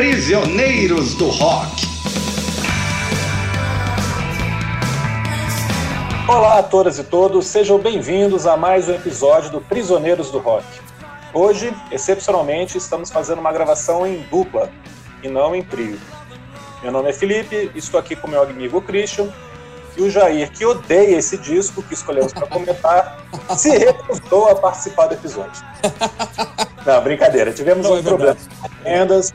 Prisioneiros do Rock. Olá a todas e todos, sejam bem-vindos a mais um episódio do Prisioneiros do Rock. Hoje, excepcionalmente, estamos fazendo uma gravação em dupla e não em trio. Meu nome é Felipe, estou aqui com meu amigo Christian e o Jair, que odeia esse disco que escolhemos para comentar, se recusou a participar do episódio. Não, brincadeira, tivemos não, um é problema de agendas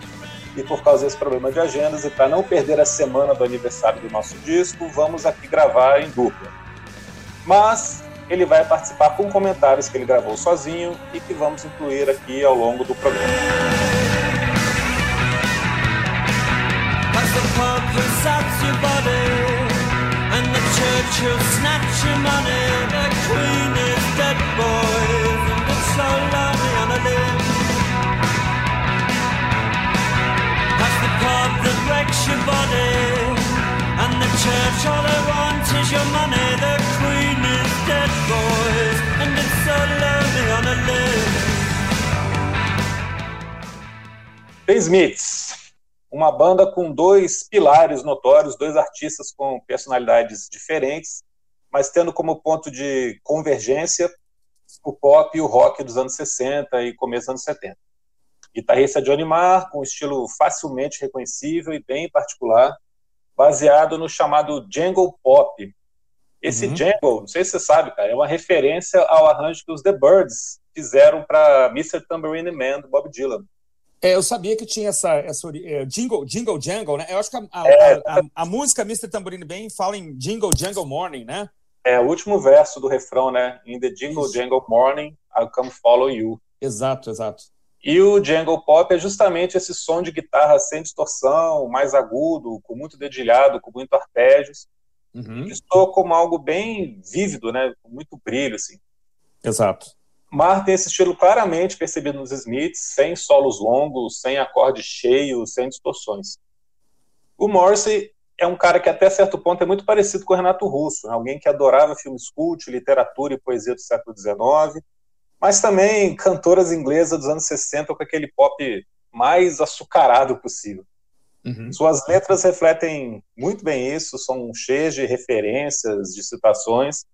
e por causa desse problema de agendas e para não perder a semana do aniversário do nosso disco, vamos aqui gravar em dupla mas ele vai participar com comentários que ele gravou sozinho e que vamos incluir aqui ao longo do programa. And the church, all want is your money. The queen is dead, boys, and it's so lonely on a The Smiths, uma banda com dois pilares notórios, dois artistas com personalidades diferentes, mas tendo como ponto de convergência o pop e o rock dos anos 60 e começo dos anos 70. Guitarrista Johnny Marr, com um estilo facilmente reconhecível e bem particular, baseado no chamado Jangle Pop. Esse uhum. Jangle, não sei se você sabe, cara, é uma referência ao arranjo que os The Birds fizeram para Mr. Tambourine Man, do Bob Dylan. É, eu sabia que tinha essa, essa é, jingle, jingle Jangle, né? Eu acho que a, a, é, a, a música Mr. Tambourine Man fala em Jingle Jangle Morning, né? É, o último verso do refrão, né? In the Jingle Isso. Jangle Morning, I'll come follow you. Exato, exato. E o Jungle Pop é justamente esse som de guitarra sem distorção, mais agudo, com muito dedilhado, com muito arpejos, uhum. soa como algo bem vívido, né, com muito brilho, assim. Exato. Mar tem esse estilo claramente percebido nos Smiths, sem solos longos, sem acordes cheios, sem distorções. O Morrissey é um cara que até certo ponto é muito parecido com o Renato Russo, né? alguém que adorava filmes cult, literatura e poesia do século XIX, mas também cantoras inglesas dos anos 60 com aquele pop mais açucarado possível. Uhum. Suas letras refletem muito bem isso, são cheias de referências, de citações.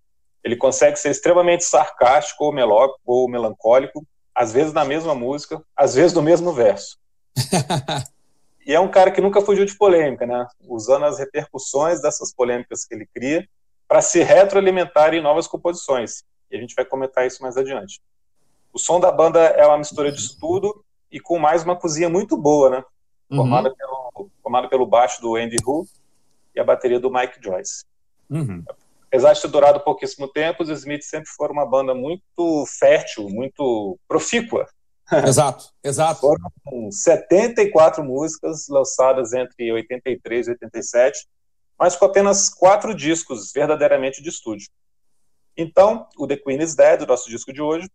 Ele consegue ser extremamente sarcástico ou, melódico, ou melancólico, às vezes na mesma música, às vezes no mesmo verso. e é um cara que nunca fugiu de polêmica, né? Usando as repercussões dessas polêmicas que ele cria para se retroalimentar em novas composições. E a gente vai comentar isso mais adiante. O som da banda é uma mistura disso tudo e com mais uma cozinha muito boa, né? Uhum. Formada, uhum. pelo, formada pelo baixo do Andy Hu e a bateria do Mike Joyce. Uhum. Apesar de ter durado pouquíssimo tempo, os Smiths sempre foram uma banda muito fértil, muito profícua. Exato, exato. Foram 74 músicas lançadas entre 83 e 87, mas com apenas quatro discos verdadeiramente de estúdio. Então, o The Queen is Dead, o nosso disco de hoje,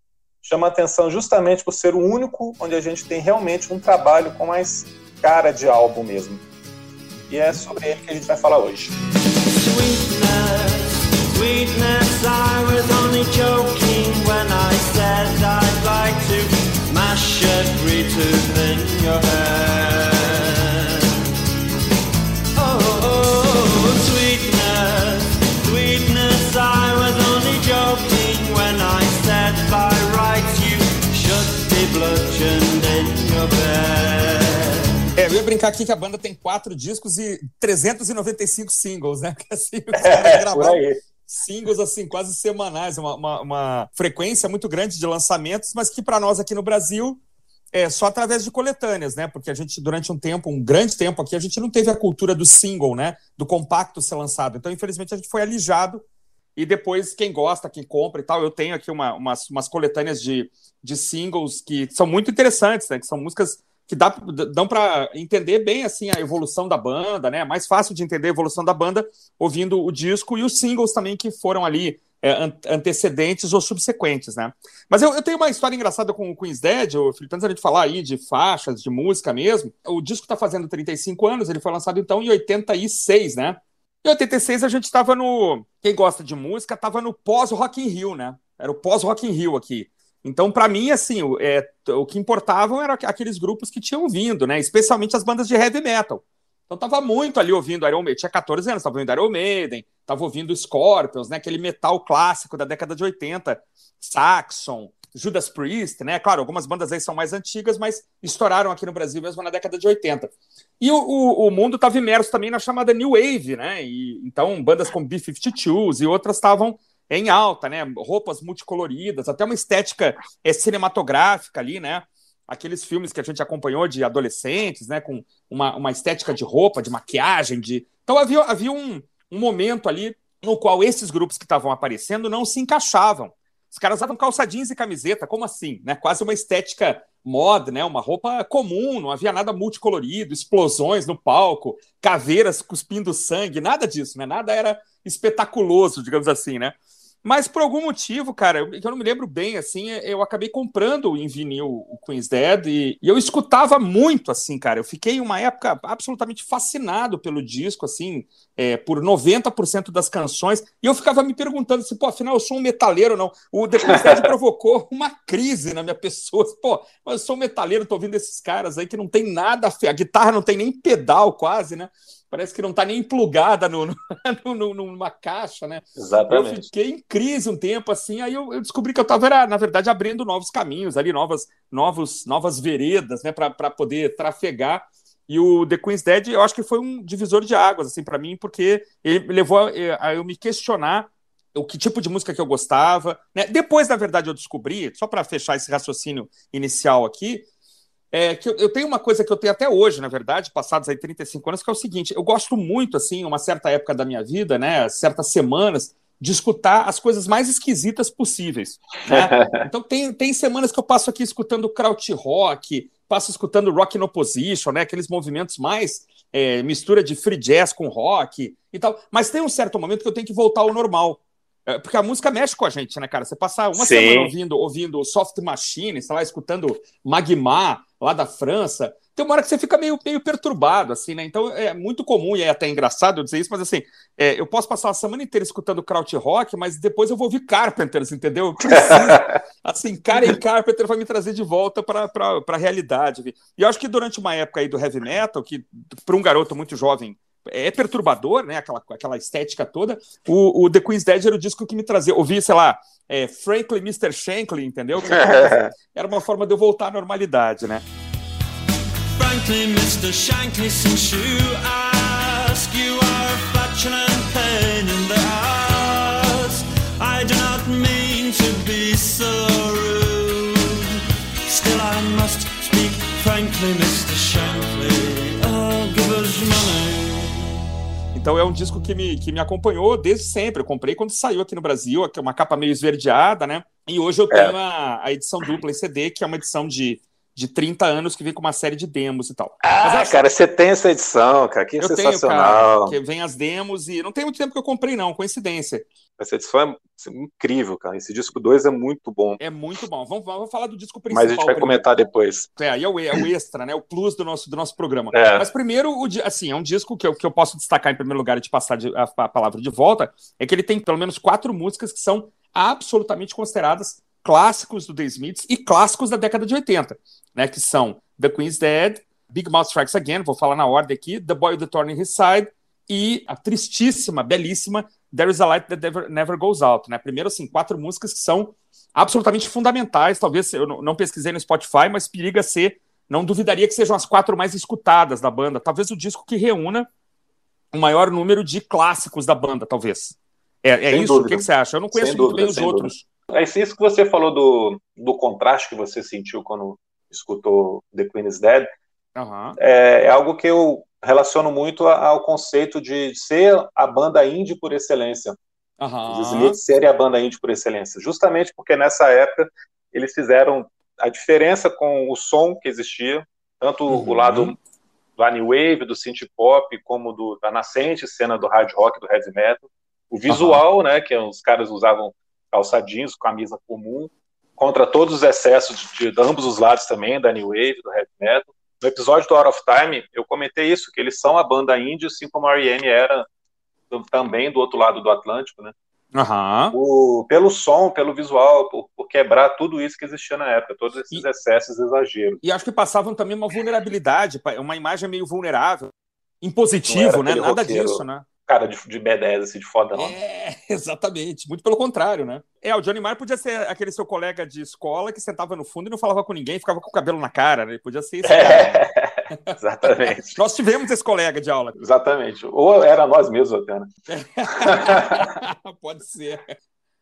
chama atenção justamente por ser o único onde a gente tem realmente um trabalho com mais cara de álbum mesmo. E é sobre ele que a gente vai falar hoje. Sweetness, sweetness, brincar aqui que a banda tem quatro discos e 395 singles, né? Que assim, é, singles assim quase semanais, uma, uma, uma, frequência muito grande de lançamentos, mas que para nós aqui no Brasil é só através de coletâneas, né? Porque a gente durante um tempo, um grande tempo aqui, a gente não teve a cultura do single, né? Do compacto ser lançado. Então, infelizmente, a gente foi alijado e depois, quem gosta, quem compra e tal, eu tenho aqui uma, umas, umas coletâneas de, de singles que são muito interessantes, né? Que são músicas que dá, dão para entender bem assim a evolução da banda, né? É mais fácil de entender a evolução da banda ouvindo o disco e os singles também que foram ali é, antecedentes ou subsequentes, né? Mas eu, eu, tenho uma história engraçada com o Queen's Dead, o Felipe, antes da gente falar aí de faixas, de música mesmo. O disco está fazendo 35 anos, ele foi lançado então em 86, né? Em 86 a gente estava no. Quem gosta de música estava no pós-Rock in Rio, né? Era o pós-Rock in Rio aqui. Então, para mim, assim, o, é, o que importavam eram aqueles grupos que tinham vindo, né? Especialmente as bandas de heavy metal. Então tava muito ali ouvindo Iron Maiden. Tinha 14 anos, tava ouvindo Iron Maiden, tava ouvindo Scorpions, né? Aquele metal clássico da década de 80. Saxon, Judas Priest, né? Claro, algumas bandas aí são mais antigas, mas estouraram aqui no Brasil mesmo na década de 80. E o, o, o mundo estava imerso também na chamada New Wave, né? E, então, bandas como B-52s e outras estavam em alta, né? Roupas multicoloridas, até uma estética é, cinematográfica ali, né? Aqueles filmes que a gente acompanhou de adolescentes, né? Com uma, uma estética de roupa, de maquiagem, de. Então havia, havia um, um momento ali no qual esses grupos que estavam aparecendo não se encaixavam. Os caras usavam calça jeans e camiseta, como assim? Né? Quase uma estética moda, né? Uma roupa comum, não havia nada multicolorido, explosões no palco, caveiras cuspindo sangue, nada disso, né? Nada era espetaculoso, digamos assim, né? Mas por algum motivo, cara, eu, eu não me lembro bem, assim, eu acabei comprando em vinil o Queen's Dead e, e, eu escutava muito, assim, cara. Eu fiquei uma época absolutamente fascinado pelo disco, assim, é, por 90% das canções. E eu ficava me perguntando se, pô, afinal eu sou um metaleiro ou não. O The Queen's Dead provocou uma crise na minha pessoa. Pô, eu sou um metaleiro, tô ouvindo esses caras aí que não tem nada, a guitarra não tem nem pedal quase, né? parece que não está nem plugada no, no, no, numa caixa, né? Exatamente. Eu fiquei em crise um tempo assim, aí eu, eu descobri que eu estava, na verdade, abrindo novos caminhos ali, novas, novos, novas veredas, né, para poder trafegar. E o The Queen's Dead, eu acho que foi um divisor de águas, assim, para mim, porque ele levou a, a eu me questionar o que tipo de música que eu gostava. Né? Depois, na verdade, eu descobri, só para fechar esse raciocínio inicial aqui, é, que eu, eu, tenho uma coisa que eu tenho até hoje, na verdade, passados aí 35 anos, que é o seguinte: eu gosto muito, assim, uma certa época da minha vida, né, certas semanas, de escutar as coisas mais esquisitas possíveis. Né? então, tem, tem semanas que eu passo aqui escutando kraut rock, passo escutando rock in opposition, né, aqueles movimentos mais é, mistura de free jazz com rock e tal. Mas tem um certo momento que eu tenho que voltar ao normal. É, porque a música mexe com a gente, né, cara? Você passar uma Sim. semana ouvindo, ouvindo Soft Machine, sei lá, escutando Magma, lá da França, tem uma hora que você fica meio, meio perturbado, assim, né? Então é muito comum, e é até engraçado eu dizer isso, mas assim, é, eu posso passar a semana inteira escutando kraut rock, mas depois eu vou ouvir Carpenters, entendeu? assim, Karen Carpenter vai me trazer de volta para a realidade. E eu acho que durante uma época aí do heavy metal, que para um garoto muito jovem é perturbador, né? Aquela, aquela estética toda. O, o The Queen's Dead era o disco que me trazia. Ouvi, sei lá, é, Frankly Mr. Shankly, entendeu? era uma forma de eu voltar à normalidade, né? Frankly, Mr. Shankly, since you ask, you are a pain in the ass. I do not mean to be so rude. Still, I must speak frankly, Mr. Shankly. Oh, give us money. Então é um disco que me, que me acompanhou desde sempre. Eu comprei quando saiu aqui no Brasil, uma capa meio esverdeada, né? E hoje eu tenho é. a, a edição dupla em CD, que é uma edição de de 30 anos que vem com uma série de demos e tal. Ah, cara, você tem essa edição, cara, que eu sensacional. Tenho, cara, que vem as demos e não tem muito tempo que eu comprei não, coincidência. Essa edição é incrível, cara. Esse disco 2 é muito bom. É muito bom. Vamos, vamos falar do disco principal. Mas a gente vai primeiro. comentar depois. É, aí é o, é o extra, né? O plus do nosso, do nosso programa. É. Mas primeiro, o, assim, é um disco que eu, que eu posso destacar em primeiro lugar e te passar de, a, a palavra de volta, é que ele tem pelo menos quatro músicas que são absolutamente consideradas clássicos do The Smiths e clássicos da década de 80, né? Que são The Queen's Dead, Big Mouth Strikes Again, vou falar na ordem aqui, The Boy with the Thorn in His Side e a tristíssima, belíssima There is a Light That Never, Never Goes Out, né? Primeiro, assim, quatro músicas que são absolutamente fundamentais, talvez, eu não pesquisei no Spotify, mas periga ser, não duvidaria que sejam as quatro mais escutadas da banda, talvez o disco que reúna o maior número de clássicos da banda, talvez. É, é isso? Dúvida. O que, que, você acha? Eu não conheço muito bem os outros. Dúvida. É isso que você falou do, do contraste que você sentiu quando escutou The Queen's Dead. Uhum. É, é, algo que eu relaciono muito ao conceito de ser a banda indie por excelência. Uhum. Os Smiths serem a banda indie por excelência. Justamente porque nessa época eles fizeram a diferença com o som que existia, tanto uhum. o lado do New Wave, do synth pop, como do, da nascente cena do hard rock, do heavy metal. O visual, né, que os caras usavam calça jeans, camisa comum, contra todos os excessos de, de, ambos os lados também, da New Wave, do Heavy Metal. No episódio do Out of Time, eu comentei isso, que eles são a banda indie, assim como a R.E.M. era também do outro lado do Atlântico, né? Uhum. Por, pelo som, pelo visual, por, por, quebrar tudo isso que existia na época, todos esses e, excessos, exageros. E acho que passavam também uma vulnerabilidade, uma imagem meio vulnerável, impositivo, né? Nada disso, né? Cara de, de B10, assim, de foda, não. É, exatamente. Muito pelo contrário, né? É, o Johnny Marr podia ser aquele seu colega de escola que sentava no fundo e não falava com ninguém, ficava com o cabelo na cara, né? Ele podia ser esse é, exatamente. nós tivemos esse colega de aula. Exatamente. Ou era nós mesmos até, né? Pode ser.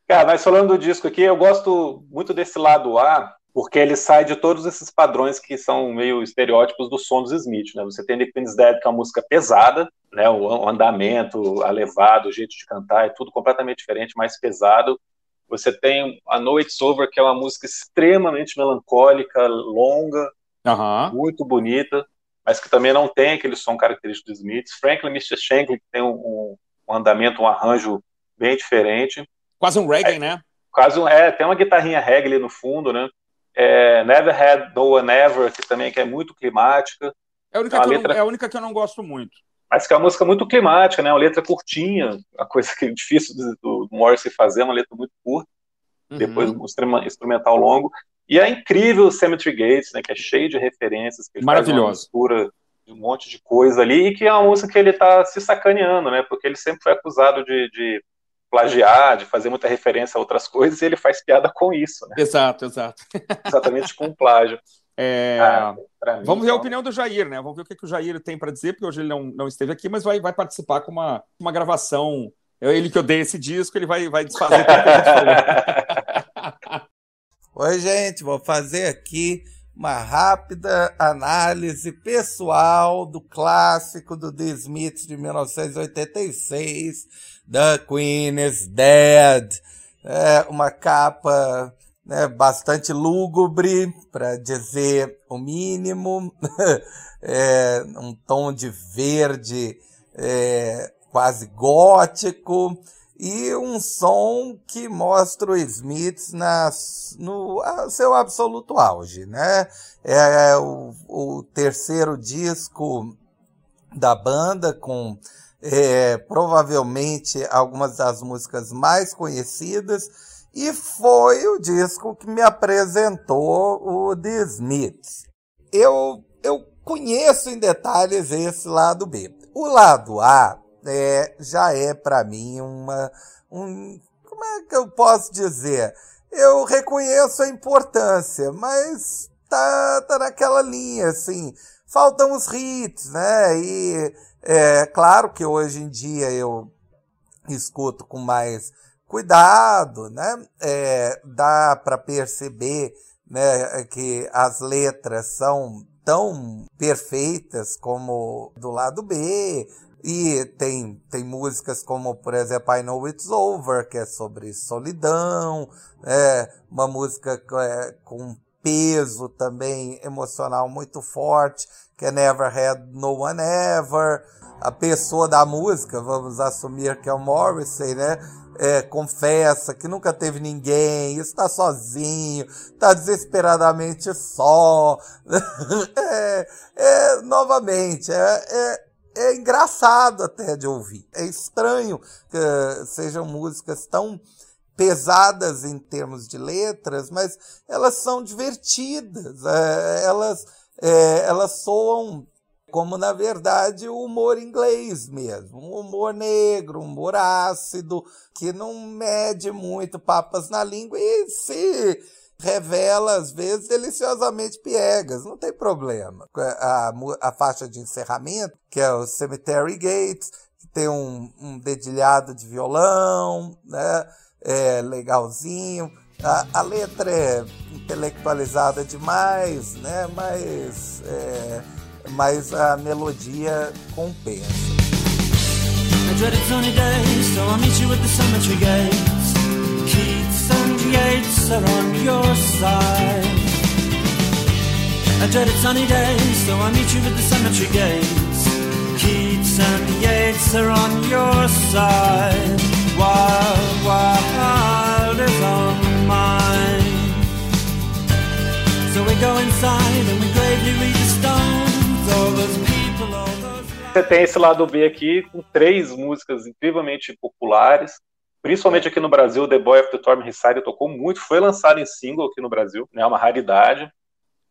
Cara, mas falando do disco aqui, eu gosto muito desse lado A, porque ele sai de todos esses padrões que são meio estereótipos do som dos Smith, né? Você tem The Queen's Dead, que é uma música pesada, né? O andamento, a levada, o jeito de cantar, é tudo completamente diferente, mais pesado. Você tem a No It's Over, que é uma música extremamente melancólica, longa, uhum. muito bonita, mas que também não tem aquele som característico dos Smiths. Franklin Mr. Shankly, que tem um, um, andamento, um arranjo bem diferente. Quase um reggae, é, né? Quase um, é, tem uma guitarrinha reggae ali no fundo, né? É, Never Had No One Ever, que também que é muito climática. É a, única é letra... não, é a única que eu não gosto muito. Mas que é uma música muito climática, né? Uma letra curtinha, a coisa que é difícil do, do Morrissey fazer, uma letra muito curta. Uhum. Depois um instrumental longo. E é incrível o Cemetery Gates, né? Que é cheio de referências. Que Maravilhoso. mistura de um monte de coisa ali, e que é uma música que ele está se sacaneando, né? Porque ele sempre foi acusado de, de plagiar, de fazer muita referência a outras coisas, e ele faz piada com isso, né? Exato, exato. Exatamente com o plágio. É... Ah, mim, Vamos ver então... a opinião do Jair, né? Vamos ver o que, que o Jair tem para dizer, porque hoje ele não, não esteve aqui, mas vai, vai participar com uma, uma gravação. É ele que odeia esse disco, ele vai, vai desfazer tudo que a gente falou. Oi, gente, vou fazer aqui uma rápida análise pessoal do clássico do The Smiths de 1986, The Queen is Dead. É uma capa né, bastante lúgubre, para dizer o mínimo, é, um tom de verde é, quase gótico, e um som que mostra o Smith nas, no seu absoluto auge, né? É o, o terceiro disco da banda com é, provavelmente algumas das músicas mais conhecidas e foi o disco que me apresentou o The Smiths. Eu, eu conheço em detalhes esse lado B. O lado A é, já é para mim uma. Um, como é que eu posso dizer? Eu reconheço a importância, mas tá, tá naquela linha, assim. Faltam os hits, né? E é claro que hoje em dia eu escuto com mais cuidado, né? É, dá para perceber né, que as letras são tão perfeitas como do lado B, e tem, tem músicas como, por exemplo, I Know It's Over, que é sobre solidão, é uma música é, com peso também emocional muito forte, que é Never Had No One Ever. A pessoa da música, vamos assumir que é o Morrissey, né? É, confessa que nunca teve ninguém, está sozinho, está desesperadamente só. é, é, novamente, é, é é engraçado até de ouvir. É estranho que sejam músicas tão pesadas em termos de letras, mas elas são divertidas. É, elas, é, elas soam como, na verdade, o humor inglês mesmo. Um humor negro, um humor ácido, que não mede muito papas na língua e se revela, às vezes, deliciosamente piegas, não tem problema. A, a faixa de encerramento, que é o Cemetery Gates, que tem um, um dedilhado de violão, né? É legalzinho. A, a letra é intelectualizada demais, né? Mas, é, mas a melodia compensa. I dreaded sunny days, so the cemetery. Keats and Yates your side. I sunny so meet you at the cemetery gates. Keats and Yates are on your side. Você tem esse lado B aqui com três músicas incrivelmente populares Principalmente aqui no Brasil, The Boy of the Storm Reside tocou muito, foi lançado em single aqui no Brasil, né? É uma raridade.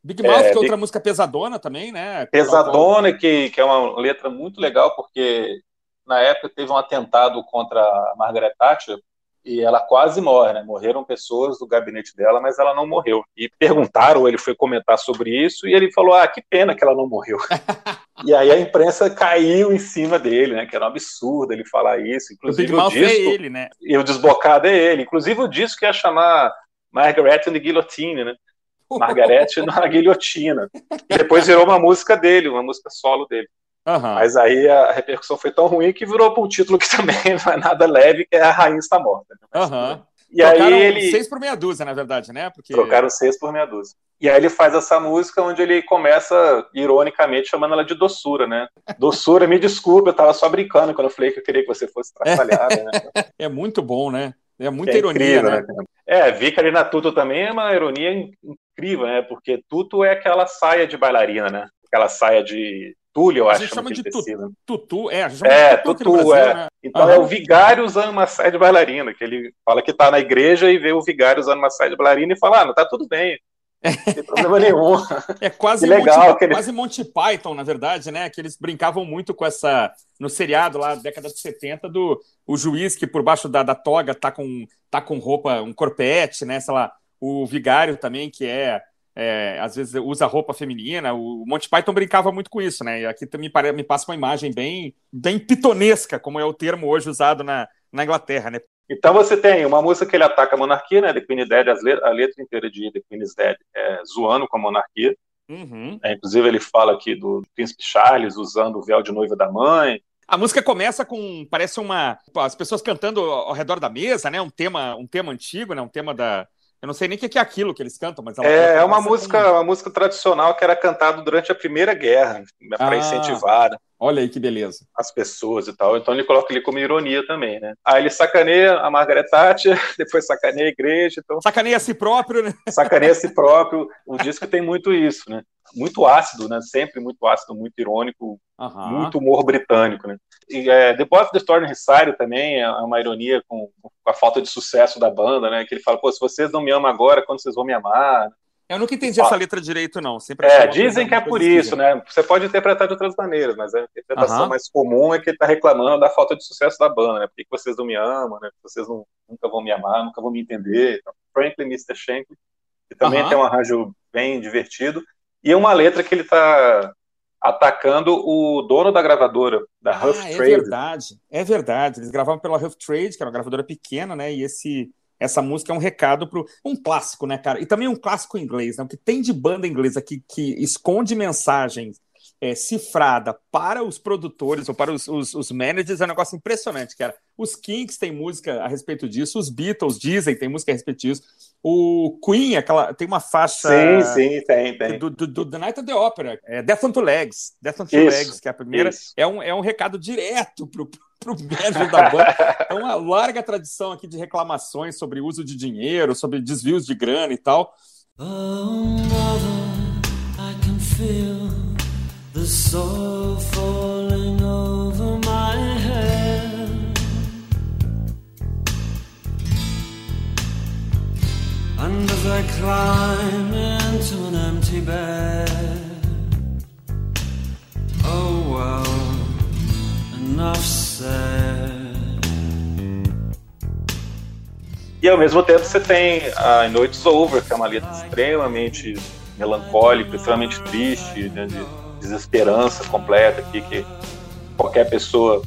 Big Mouth, é, que é outra Big... música pesadona também, né? Pesadona, que, que é uma letra muito legal, porque na época teve um atentado contra a Margaret Thatcher, e ela quase morre, né? Morreram pessoas do gabinete dela, mas ela não morreu. E perguntaram, ele foi comentar sobre isso, e ele falou: Ah, que pena que ela não morreu. e aí a imprensa caiu em cima dele, né? Que era um absurdo ele falar isso. Inclusive o, o disco. É ele, né? E o desbocado é ele. Inclusive o disco ia chamar Margaret and the Guillotine, né? Margaret na guilhotina. E depois virou uma música dele, uma música solo dele. Uhum. Mas aí a repercussão foi tão ruim que virou para um título que também não é nada leve, que é A Rainha Está Morta. Né? Uhum. E Trocaram aí ele. Seis por meia dúzia, na verdade, né? Porque... Trocaram seis por meia dúzia. E aí ele faz essa música onde ele começa, ironicamente, chamando ela de doçura, né? Doçura, me desculpe, eu tava só brincando quando eu falei que eu queria que você fosse trabalhada, né? É muito bom, né? É muita é ironia, incrível, né? né? É, Vicari na Tuto também é uma ironia incrível, né? Porque Tuto é aquela saia de bailarina, né? Aquela saia de Túlio, eu acho. A gente chama de tecido. tutu, é, a gente chama é, de tutu, tutu Brasil, é. Né? Então uhum. é o vigário usando uma saia de bailarina, que ele fala que tá na igreja e vê o vigário usando uma saia de bailarina e fala, ah, não tá tudo bem. Não tem problema nenhum. É quase, legal, Monty, ele... quase Monty Python, na verdade, né? Que eles brincavam muito com essa. No seriado lá, década de 70, do o juiz que por baixo da, da toga tá com, tá com roupa, um corpete, né? Sei lá, o vigário também, que é é, às vezes usa roupa feminina. O Monty Python brincava muito com isso, né? E aqui me, me passa uma imagem bem, bem pitonesca, como é o termo hoje usado na, na Inglaterra, né? Então você tem uma música que ele ataca a monarquia, né? The Queen Dead, a letra inteira de The Queen is Dead é zoando com a monarquia. Uhum. É, inclusive ele fala aqui do príncipe Charles usando o véu de noiva da mãe. A música começa com parece uma as pessoas cantando ao redor da mesa, né? Um tema um tema antigo, né? Um tema da eu não sei nem o que é aquilo que eles cantam, mas é, é uma música, com... uma música tradicional que era cantada durante a Primeira Guerra, né, para ah, incentivar. Olha aí que beleza. As pessoas e tal. Então ele coloca ali como ironia também, né? Aí ele sacaneia a Margaret Thatcher, depois sacaneia a igreja. Então... Sacaneia a si próprio, né? Sacaneia a si próprio. O disco tem muito isso, né? Muito ácido, né? Sempre muito ácido, muito irônico, muito humor britânico, né? E é, The Boy of the Storm também é uma ironia com, com, a falta de sucesso da banda, né? Que ele fala, pô, se vocês não me amam agora, quando vocês vão me amar? Eu nunca entendi essa letra direito, não. Sempre é, dizem que é por isso, né? Você pode interpretar de outras maneiras, mas a interpretação mais comum é que ele está reclamando da falta de sucesso da banda, né? Por que vocês não me amam, né? Vocês não, nunca vão me amar, nunca vão me entender. Então, Franklin Mr. Shankly, que também tem um arranjo bem divertido, e uma letra que ele está atacando o dono da gravadora, da ah, Huff é Trade. É verdade, é verdade. Eles gravavam pela Huff Trade, que era uma gravadora pequena, né? E esse essa música é um recado para um clássico, né, cara? E também um clássico inglês, né? O que tem de banda inglesa que, que esconde mensagens é, cifrada para os produtores ou para os, os, os, managers é um negócio impressionante, cara. Os Kinks têm música a respeito disso, os Beatles dizem tem música a respeito disso. O Queen, aquela, tem uma faixa. Sim, sim, tem, tem. Do, do, do The Night of the Opera, é Death on Two Legs. Death on Two isso, Legs, que é a primeira. É um, é um recado direto pro, pro manager da banda. É uma larga tradição aqui de reclamações sobre uso de dinheiro, sobre desvios de grana e tal. Oh, mother, I can feel the soul falling climb into an empty bed, oh well, enough said. E ao mesmo tempo você tem a Noites Over, que é uma letra extremamente melancólica, extremamente triste, né, de desesperança completa aqui, que qualquer pessoa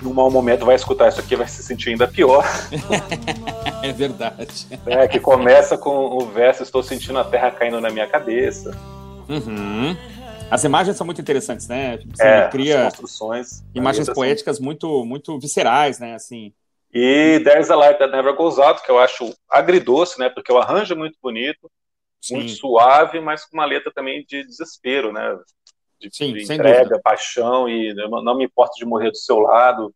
num mau momento vai escutar isso aqui vai se sentir ainda pior. é verdade. É, que começa com o verso Estou sentindo a terra caindo na minha cabeça. Uhum. As imagens são muito interessantes, né? Você é, cria construções, imagens poéticas muito, muito viscerais, né? Assim. E There's a Light That Never Goes Out, que eu acho agridoce, né? Porque o arranjo é muito bonito, Sim. muito suave, mas com uma letra também de desespero, né? de, Sim, de entrega, paixão e não me importa de morrer do seu lado,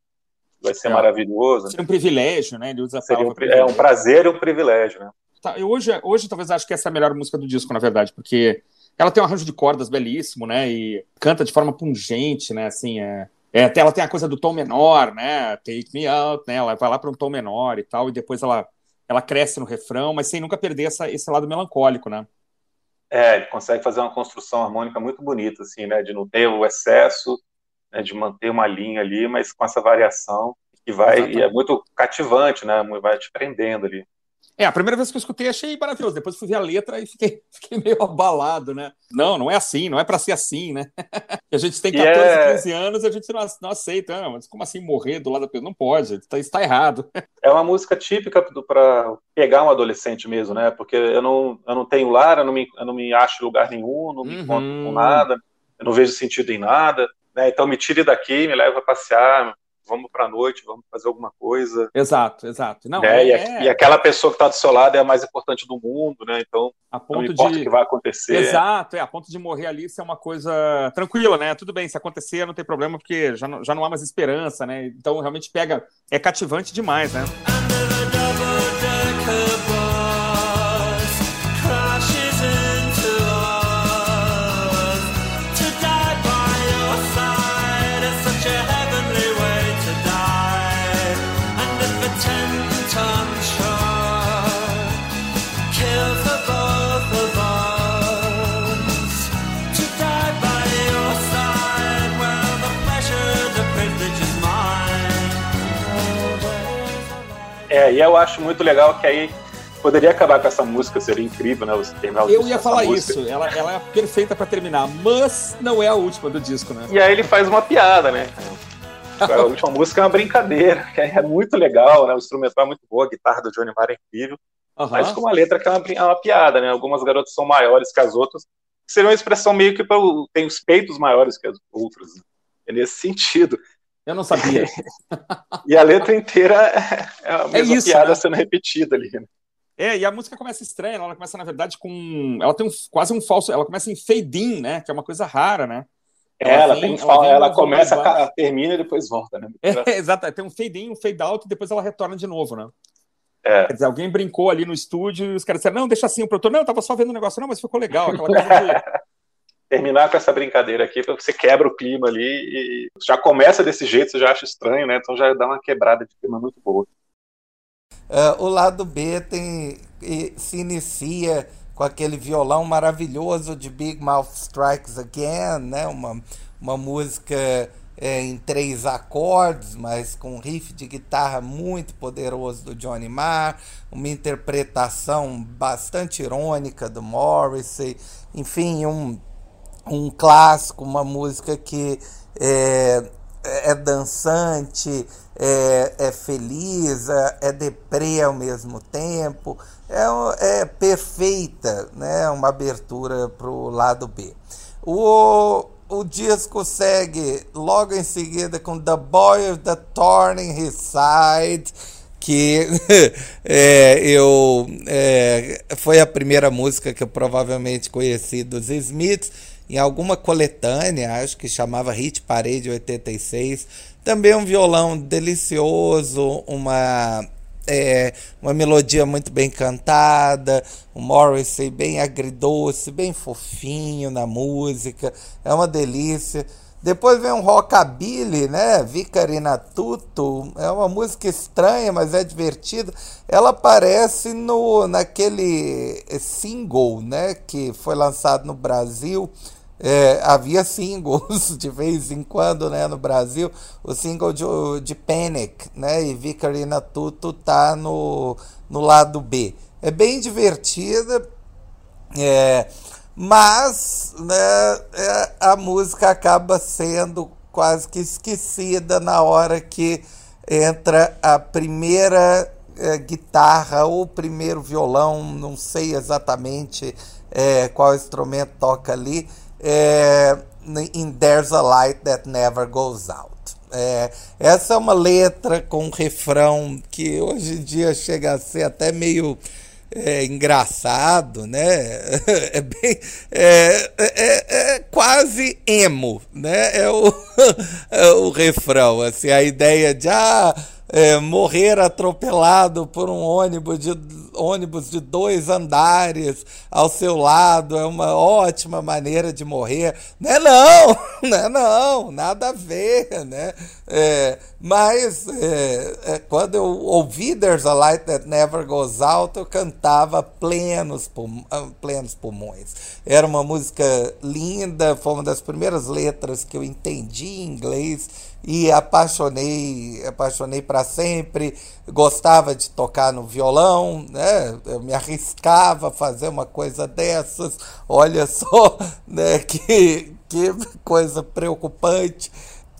vai ser é. maravilhoso. Seria um privilégio, né? Ele usa a Seria um, é um prazer e um privilégio, né? Tá, eu hoje, hoje talvez acho que essa é a melhor música do disco, na verdade, porque ela tem um arranjo de cordas belíssimo, né? E canta de forma pungente, né? Assim, é, É, até ela tem a coisa do tom menor, né? Take me out, né? Ela vai lá para um tom menor e tal, e depois ela, ela cresce no refrão, mas sem nunca perder essa, esse lado melancólico, né? É, ele consegue fazer uma construção harmônica muito bonita, assim, né? De não ter o excesso, né? de manter uma linha ali, mas com essa variação que vai e é muito cativante, né? Vai te prendendo ali. É, a primeira vez que eu escutei achei maravilhoso. Depois fui ver a letra e fiquei, fiquei meio abalado, né? Não, não é assim, não é para ser assim, né? a gente tem 14, yeah. 15 anos e a gente não, não aceita. Não, mas como assim morrer do lado da pessoa? Não pode, tá, isso tá errado. é uma música típica para pegar um adolescente mesmo, né? Porque eu não, eu não tenho lar, eu não me, eu não me acho em lugar nenhum, não me uhum. encontro com nada, eu não vejo sentido em nada. Né? Então me tire daqui, me leve a passear, vamos para a noite, vamos fazer alguma coisa. Exato, exato. Não, né? é... e, aquela pessoa que está do seu lado é a mais importante do mundo, né? Então, a ponto não importa de... o que vai acontecer. Exato, é, a ponto de morrer ali ser é uma coisa tranquila, né? Tudo bem, se acontecer não tem problema, porque já não, já não há mais esperança, né? Então, realmente pega, é cativante demais, né? É, e eu acho muito legal que aí poderia acabar com essa música, seria incrível, né? Você terminar o Eu ia falar música. isso, ela, ela é perfeita para terminar, mas não é a última do disco, né? E aí ele faz uma piada, né? a última música é uma brincadeira, que é muito legal, né? O instrumental é muito bom, a guitarra do Johnny Marr é incrível. Uhum. Mas com uma letra que é uma, é uma, piada, né? Algumas garotas são maiores que as outras, que seria uma expressão meio que pra, tem os peitos maiores que as outras. Né? É nesse sentido. Eu não sabia. e a letra inteira é a é mesma é isso, piada né? sendo repetida ali. Né? É, e a música começa estranha, ela começa, na verdade, com. Ela tem um, quase um falso. Ela começa em fade-in, né? Que é uma coisa rara, né? É, ela, ela, tem, ela, ela começa, termina e depois volta, né? É, exato, tem um fade-in, um fade-out e depois ela retorna de novo, né? É. Quer dizer, alguém brincou ali no estúdio e os caras disseram, não, deixa assim, o produtor, não, eu tava só vendo o negócio, não, mas ficou legal, aquela coisa de terminar com essa brincadeira aqui, você quebra o clima ali e já começa desse jeito, você já acha estranho, né? Então já dá uma quebrada de clima muito boa. Uh, o lado B tem se inicia com aquele violão maravilhoso de Big Mouth Strikes Again, né? Uma, uma música é, em três acordes, mas com um riff de guitarra muito poderoso do Johnny Marr, uma interpretação bastante irônica do Morrissey, enfim, um um clássico, uma música que é, é dançante, é, é feliz, é, é deprê ao mesmo tempo, é, é perfeita, né? uma abertura para o lado B. O, o disco segue logo em seguida com The Boy of the Turning His Side, que é, eu é, foi a primeira música que eu provavelmente conheci dos Smiths em alguma coletânea, acho que chamava Hit Parade 86. Também um violão delicioso, uma é, uma melodia muito bem cantada, um Morrissey bem agridoce, bem fofinho na música, é uma delícia. Depois vem um rockabilly, né? Vicarina Tuto, é uma música estranha, mas é divertida. Ela aparece no naquele single, né, que foi lançado no Brasil é, havia singles de vez em quando né, no Brasil, o single de, de Panic, né, e Vicarina Tuto tá no, no lado B. É bem divertida, é, mas né, é, a música acaba sendo quase que esquecida na hora que entra a primeira é, guitarra ou primeiro violão, não sei exatamente é, qual instrumento toca ali, é, em There's a Light That Never Goes Out. É, essa é uma letra com um refrão que hoje em dia chega a ser até meio é, engraçado, né? É, bem, é, é, é, quase emo, né? É o, é o refrão, assim, a ideia de ah, é, morrer atropelado por um ônibus de ônibus de dois andares ao seu lado é uma ótima maneira de morrer. Não é não, não é não, nada a ver, né? É, mas é, é, quando eu ouvi There's a Light That Never Goes Out, eu cantava plenos, ah, plenos pulmões. Era uma música linda, foi uma das primeiras letras que eu entendi em inglês e apaixonei, apaixonei para sempre. Gostava de tocar no violão, né? Eu me arriscava a fazer uma coisa dessas. Olha só, né? Que, que coisa preocupante.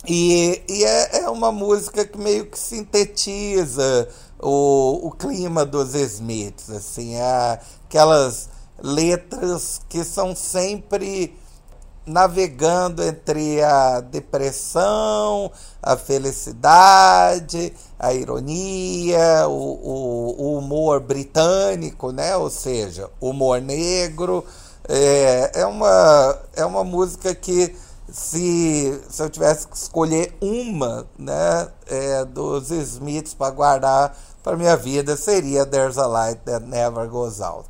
E, e é, é uma música que meio que sintetiza o, o clima dos Smiths, assim, é aquelas letras que são sempre navegando entre a depressão, a felicidade, a ironia, o, o, o humor britânico, né? ou seja, humor negro. É, é, uma, é uma música que se, se eu tivesse que escolher uma né, é, dos Smiths para guardar para minha vida, seria There's a Light That Never Goes Out.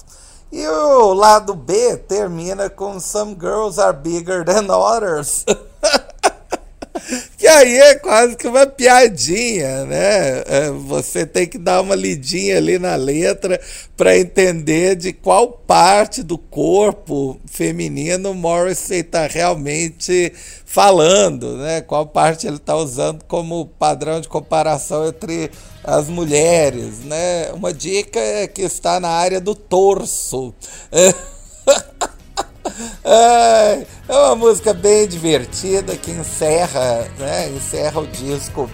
E o lado B termina com Some Girls Are Bigger Than Others. que aí é quase que uma piadinha, né? É, você tem que dar uma lidinha ali na letra para entender de qual parte do corpo feminino Morrissey está realmente falando, né? Qual parte ele está usando como padrão de comparação entre as mulheres, né? Uma dica é que está na área do torso. É uma música bem divertida que encerra, né, encerra o disco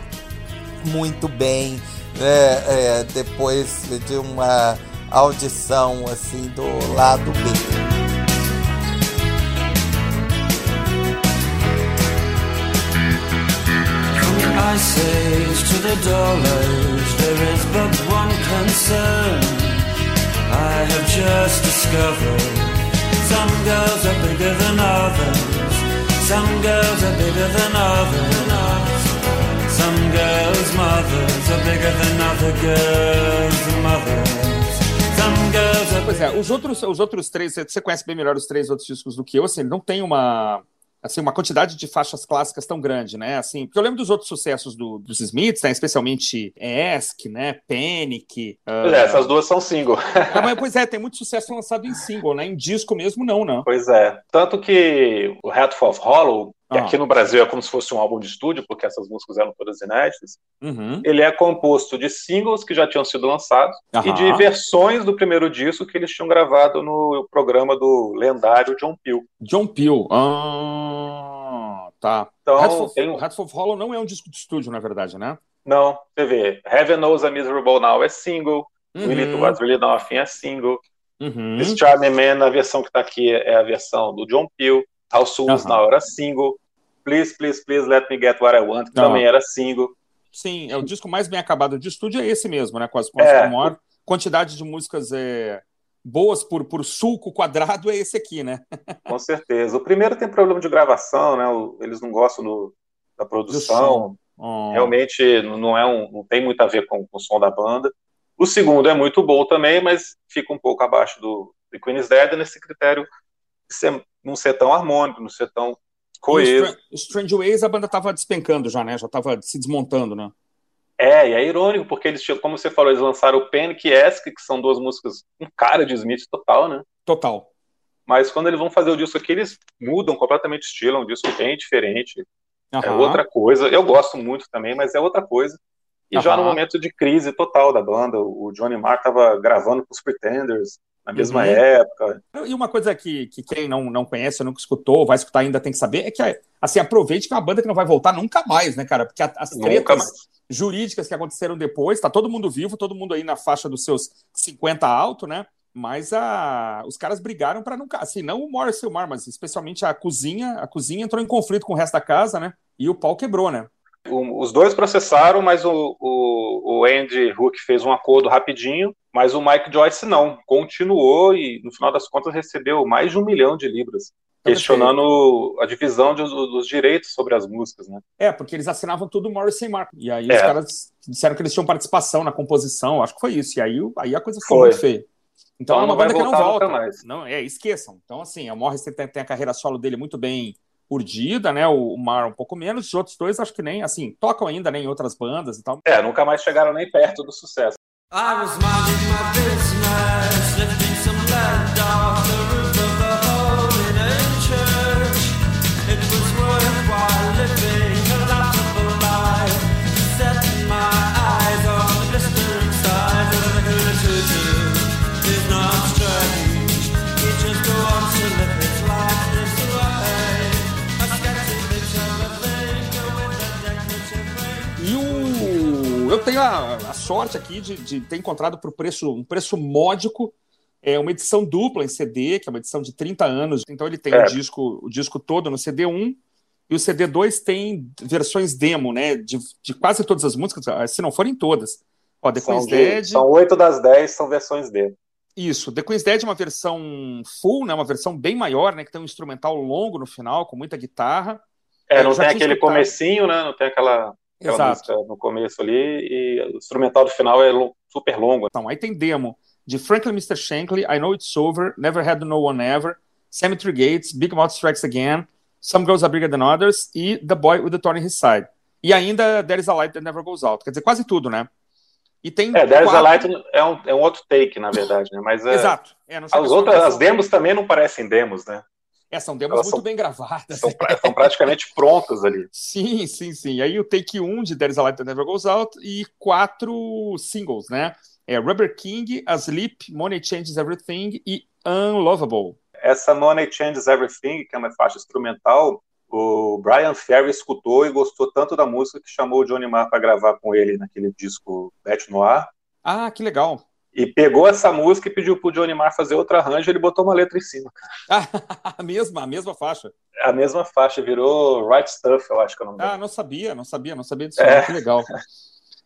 muito bem, né, é, depois de uma audição assim do lado B. Ice Age to the Dull Age, there is but one concern. I have just discovered Some girls are bigger than others. Some girls are bigger than others. Some girls' mothers are bigger than other girls' mothers. Pois é, os outros, os outros três, você conhece bem melhor os três outros discos do que eu, assim, não tem uma assim, uma quantidade de faixas clássicas tão grande, né? Assim, porque eu lembro dos outros sucessos do, dos Smiths, né? Especialmente Ask, né? Panic. Uh... Pois é, essas duas são single. ah, mas, pois é, tem muito sucesso lançado em single, né? Em disco mesmo, não, não. Pois é. Tanto que o Hatful Hollow, que ah. aqui no Brasil é como se fosse um álbum de estúdio, porque essas músicas eram todas inéditas. Uhum. Ele é composto de singles que já tinham sido lançados uhum. e de versões do primeiro disco que eles tinham gravado no programa do lendário John Peel. John Peel. Ah, tá. Então, Hatful, tem... Hatful Hollow não é um disco de estúdio, na verdade, né? Não, você vê. Heaven Knows a Miserable Now é single. Uhum. Willie to What's Really Nothing é single. Uhum. This Charming Man, a versão que está aqui, é a versão do John Peel. How Soon uhum. na hora single. Please, Please, Please Let Me Get What I Want, que também era single. Sim, é o disco mais bem acabado de estúdio é esse mesmo, né? Com, as, é. a maior quantidade de músicas é, boas por, por sulco quadrado é esse aqui, né? Com certeza. O primeiro tem problema de gravação, né? Eles não gostam do, da produção. Oh. Realmente não, é um, não tem muito a ver com, com, o som da banda. O segundo é muito bom também, mas fica um pouco abaixo do The Queen's Dead nesse critério de ser, não ser tão harmônico, não ser tão coeso. Strange Ways a banda estava despencando já, né? Já estava se desmontando, né? É, e é irônico, porque eles, como você falou, eles lançaram o Panic e Ask, que são duas músicas com cara de Smith total, né? Total. Mas quando eles vão fazer o disco aqui, eles mudam completamente o estilo, é um disco bem diferente. Uhum. É outra coisa. Eu gosto muito também, mas é outra coisa. E uhum. já no momento de crise total da banda, o Johnny Marr estava gravando com os Pretenders, na mesma uhum. época. E uma coisa que, que quem não, não conhece, nunca escutou, vai escutar ainda tem que saber, é que assim, aproveite que é uma banda que não vai voltar nunca mais, né, cara? Porque as tretas jurídicas que aconteceram depois, tá todo mundo vivo, todo mundo aí na faixa dos seus 50 alto, né? Mas a, os caras brigaram para nunca, assim, não o Morris e o Mar, mas especialmente a cozinha, a cozinha entrou em conflito com o resto da casa, né? E o pau quebrou, né? O, os dois processaram, mas o, o, o Andy Hook fez um acordo rapidinho, mas o Mike Joyce não. Continuou e, no final das contas, recebeu mais de um milhão de libras Questionando a divisão de, dos direitos sobre as músicas, né? É, porque eles assinavam tudo Morrison e Mark. E aí é. os caras disseram que eles tinham participação na composição, acho que foi isso. E aí, aí a coisa ficou foi. muito feia. Então, então é uma banda que não volta. Não, é, esqueçam. Então, assim, a Morrison tem, tem a carreira solo dele muito bem urdida, né? O, Mar um pouco menos, os outros dois acho que nem, assim, tocam ainda nem né, em outras bandas e tal. É, nunca mais chegaram nem perto do sucesso. I was minding my business, tenho a sorte aqui de, de ter encontrado por preço, um preço módico é uma edição dupla em CD, que é uma edição de 30 anos. Então ele tem é. o, disco, o disco todo no CD1 e o CD2 tem versões demo, né? De, de quase todas as músicas, ah, se não forem todas. Ó, The Queen's Dead. São oito das dez são versões demo. Isso, The Queen's Dead é uma versão full, né? Uma versão bem maior, né? Que tem um instrumental longo no final, com muita guitarra. É, não tem aquele escutado. comecinho, né? Não tem Aquela Exato. no começo ali, e o instrumental do final é super longo. Então, aí tem demo de Franklin Mr. Shankly, I Know It's Over, Never Had No One Ever, Cemetery Gates, Big Mouth Strikes Again, Some Girls Are Bigger Than Others e The Boy with the Thorn in His Side. E ainda There Is a Light That Never Goes Out. Quer dizer, quase tudo, né? E tem é, There Is a Light é um, é um outro take, na verdade, né? Mas, é, Exato. É, as outras, as demos também não parecem demos, né? É, são demos Elas muito são, bem gravadas. São, são, praticamente prontas ali. Sim, sim, sim. Aí o take 1 de There is a Light That Never Goes Out e quatro singles, né? É Rubber King, Asleep, Money Changes Everything e Unlovable. Essa Money Changes Everything, que é uma faixa instrumental, o Brian Ferry escutou e gostou tanto da música que chamou o Johnny Marr para gravar com ele naquele disco Beth Noir. Ah, que legal. E pegou essa música e pediu pro Johnny Marr fazer outro arranjo, ele botou uma letra em cima. a mesma, a mesma faixa. A mesma faixa, virou Right Stuff, eu acho que é o nome Ah, não sabia, não sabia, não sabia disso. É. Que legal.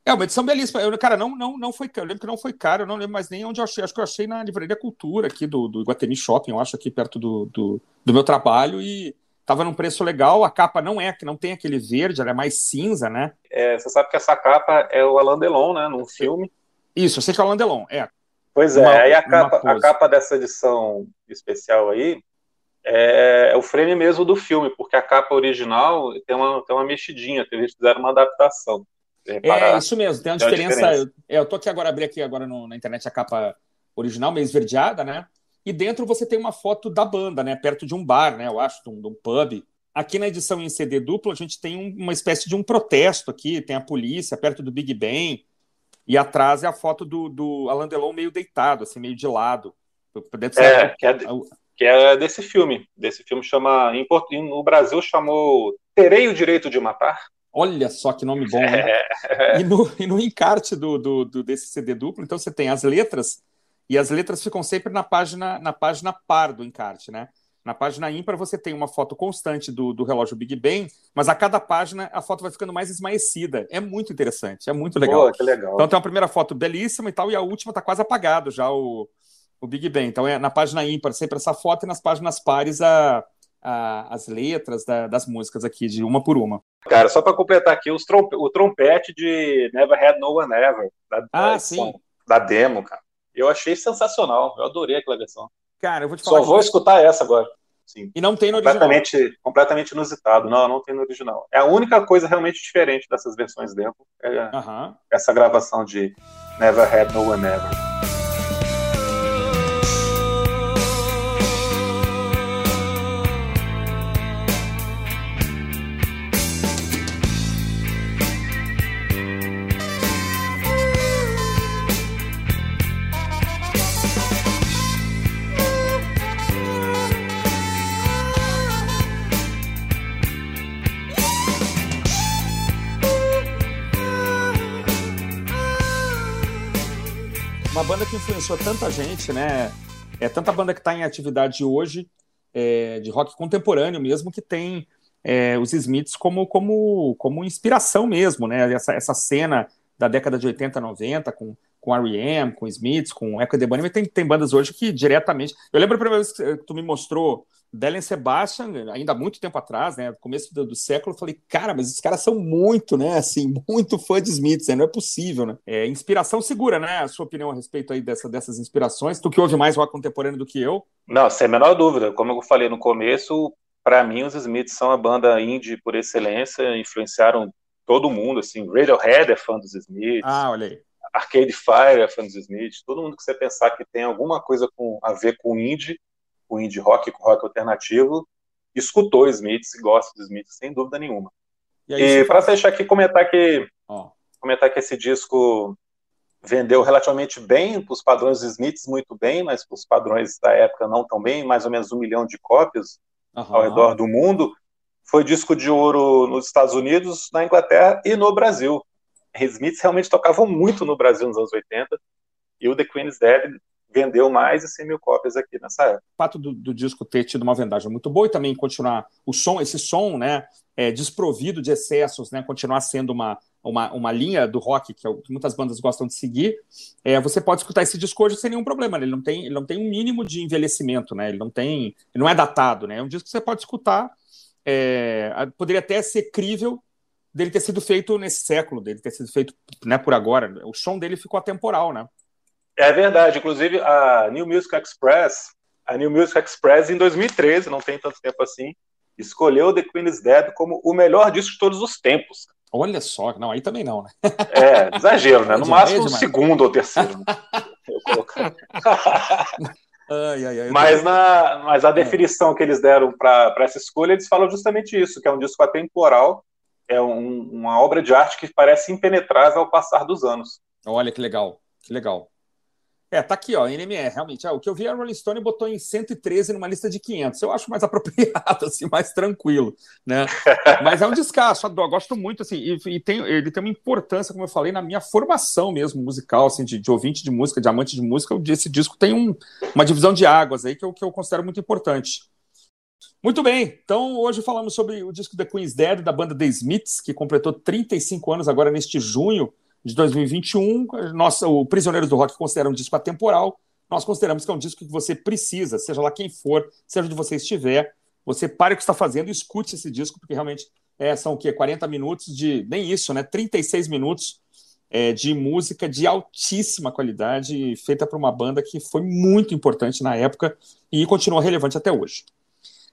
É uma edição belíssima. Eu, cara, não, não, não foi Eu lembro que não foi caro, eu não lembro mais nem onde eu achei. Acho que eu achei na Livraria Cultura aqui do, do Iguatemi Shopping, eu acho, aqui perto do, do, do meu trabalho. E tava num preço legal. A capa não é, que não tem aquele verde, ela é mais cinza, né? É, você sabe que essa capa é o Alain Delon, né? Num filme. Isso, eu sei que é o Alain Delon, é. Pois é, uma, aí a capa, a capa dessa edição especial aí é, é, o frame mesmo do filme, porque a capa original tem uma, tem uma mexidinha, que eles fizeram uma adaptação. É isso mesmo, tem uma tem diferença. Uma diferença. Eu, eu tô aqui agora, abri aqui agora no, na internet a capa original, meio esverdeada, né? E dentro você tem uma foto da banda, né? Perto de um bar, né? Eu acho, de um, de um pub. Aqui na edição em CD duplo, a gente tem um, uma espécie de um protesto aqui, tem a polícia perto do Big Ben, e atrás é a foto do, do Alain Delon meio deitado, assim, meio de lado. É, que é, que é desse filme. Desse filme chama. Em, no Brasil chamou Terei o Direito de Matar. Olha só que nome bom, né? É. E, no, e no encarte do, do, do, desse CD duplo, então você tem as letras, e as letras ficam sempre na página, na página par do encarte, né? Na página ímpar você tem uma foto constante do, do relógio Big Ben, mas a cada página a foto vai ficando mais esmaecida. É muito interessante, é muito legal. Pô, que legal. Então tem uma primeira foto belíssima e tal, e a última está quase apagado já o, o Big Ben. Então é na página ímpar sempre essa foto e nas páginas pares a, a as letras da, das músicas aqui, de uma por uma. Cara, só para completar aqui, os trompe, o trompete de Never Had No One Ever, da, ah, da, sim. da demo, cara. Eu achei sensacional, eu adorei aquela versão. Cara, eu vou te falar. Só vou escutar essa agora. Sim. E não tem no completamente, original. Completamente inusitado. Não, não tem no original. É a única coisa realmente diferente dessas versões demo. É uh -huh. essa gravação de Never Had No One Ever. Influenciou tanta gente, né? É tanta banda que está em atividade hoje, é, de rock contemporâneo mesmo, que tem é, os Smiths como, como, como inspiração mesmo, né? Essa, essa cena da década de 80, 90, com com R.E.M., com Smiths, com Echo the Bunnymen, tem, tem bandas hoje que diretamente... Eu lembro a primeira vez que tu me mostrou Dellen Sebastian, ainda há muito tempo atrás, né, começo do, do, século, eu falei, cara, mas esses caras são muito, né, assim, muito fã de Smiths, né, não é possível, né? É, inspiração segura, né, a sua opinião a respeito aí dessa, dessas inspirações, tu que ouve mais rock contemporâneo do que eu? Não, sem a menor dúvida, como eu falei no começo, para mim os Smiths são a banda indie por excelência, influenciaram todo mundo, assim, Radiohead é fã dos Smiths. Ah, olha aí. Arcade Fire é fã dos Smiths, todo mundo que você pensar que tem alguma coisa com, a ver com indie, com indie rock, com rock alternativo, escutou Smiths e gosta de Smiths, sem dúvida nenhuma. E, e para fechar aqui, comentar que, oh. comentar que esse disco vendeu relativamente bem, para os padrões dos Smiths muito bem, mas para os padrões da época não tão bem, mais ou menos um milhão de cópias uhum. ao redor do mundo. Foi disco de ouro nos Estados Unidos, na Inglaterra e no Brasil. Smiths realmente tocavam muito no Brasil nos anos 80, e o The Queen's Dead vendeu mais de 100 mil cópias aqui nessa época. O fato do, do, disco ter tido uma vendagem muito boa e também continuar o som, esse som, né, é, desprovido de excessos, né, continuar sendo uma, uma, uma linha do rock que, é que muitas bandas gostam de seguir, é, você pode escutar esse disco hoje sem nenhum problema. Né? Ele não tem, ele não tem um mínimo de envelhecimento, né? Ele não tem, ele não é datado, né? É um disco que você pode escutar. É, poderia até ser crível dele ter sido feito nesse século, dele ter sido feito né, por agora. O som dele ficou atemporal, né? É verdade. Inclusive, a New Music Express, a New Music Express, em 2013, não tem tanto tempo assim, escolheu The Queen's Dead como o melhor disco de todos os tempos. Olha só, não, aí também não, né? É, exagero, né? No máximo o segundo ou terceiro. Né? ai, ai, ai, mas, na, mas a é. definição que eles deram para essa escolha, eles falam justamente isso, que é um disco atemporal, é um, uma obra de arte que parece impenetrável ao passar dos anos. Olha que legal, que legal. É, tá aqui, ó, NME, realmente. Ah, o que eu vi a Rolling Stone botou em 113 numa lista de 500. Eu acho mais apropriado, assim, mais tranquilo, né? Mas é um descasso, eu gosto muito, assim, e, e, tem, ele tem uma importância, como eu falei, na minha formação mesmo musical, assim, de, de ouvinte de música, de amante de música. Esse disco tem um, uma divisão de águas aí que eu, que eu considero muito importante. Muito bem, então hoje falamos sobre o disco The Queen's Dead, da banda The Smiths, que completou 35 anos agora neste junho de 2021. Nossa, o Prisioneiros do Rock considera um disco atemporal. Nós consideramos que é um disco que você precisa, seja lá quem for, seja onde você estiver, você pare o que está fazendo e escute esse disco, porque realmente é, são o quê? 40 minutos de. Nem isso, né? 36 minutos é, de música de altíssima qualidade, feita por uma banda que foi muito importante na época e continua relevante até hoje.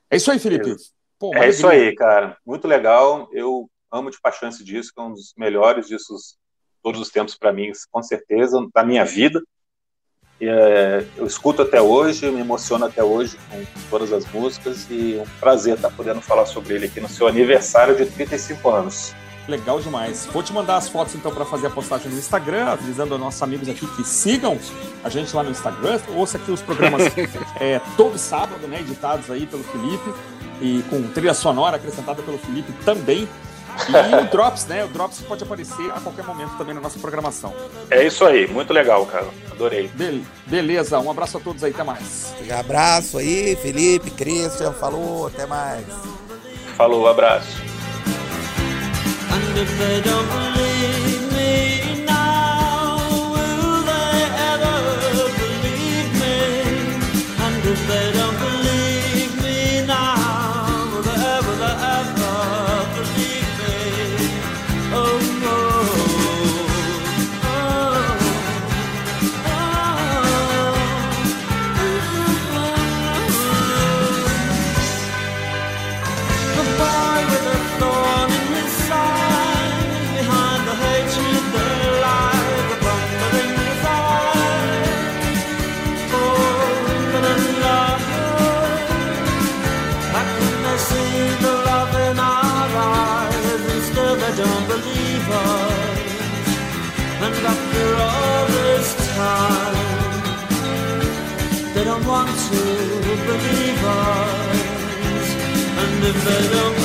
É isso aí, Felipe. Pô, é isso aí, cara. Muito legal. Eu amo de paixão esse disco, é um dos melhores discos todos os tempos para mim, com certeza, da minha vida. E, é, eu escuto até hoje, me emociono até hoje com todas as músicas e é um prazer estar podendo falar sobre ele aqui no seu aniversário de 35 anos. Legal demais. Vou te mandar as fotos então para fazer a postagem no Instagram, avisando aos nossos amigos aqui que sigam a gente lá no Instagram. Ouça aqui os programas é, todo sábado, né, editados aí pelo Felipe e com trilha sonora acrescentada pelo Felipe também. E o Drops, né? O Drops pode aparecer a qualquer momento também na nossa programação. É isso aí, muito legal, cara. Adorei. Be beleza, um abraço a todos aí, até mais. Um abraço aí, Felipe, Christian, falou, até mais. Falou, abraço. want to believe us, and if they don't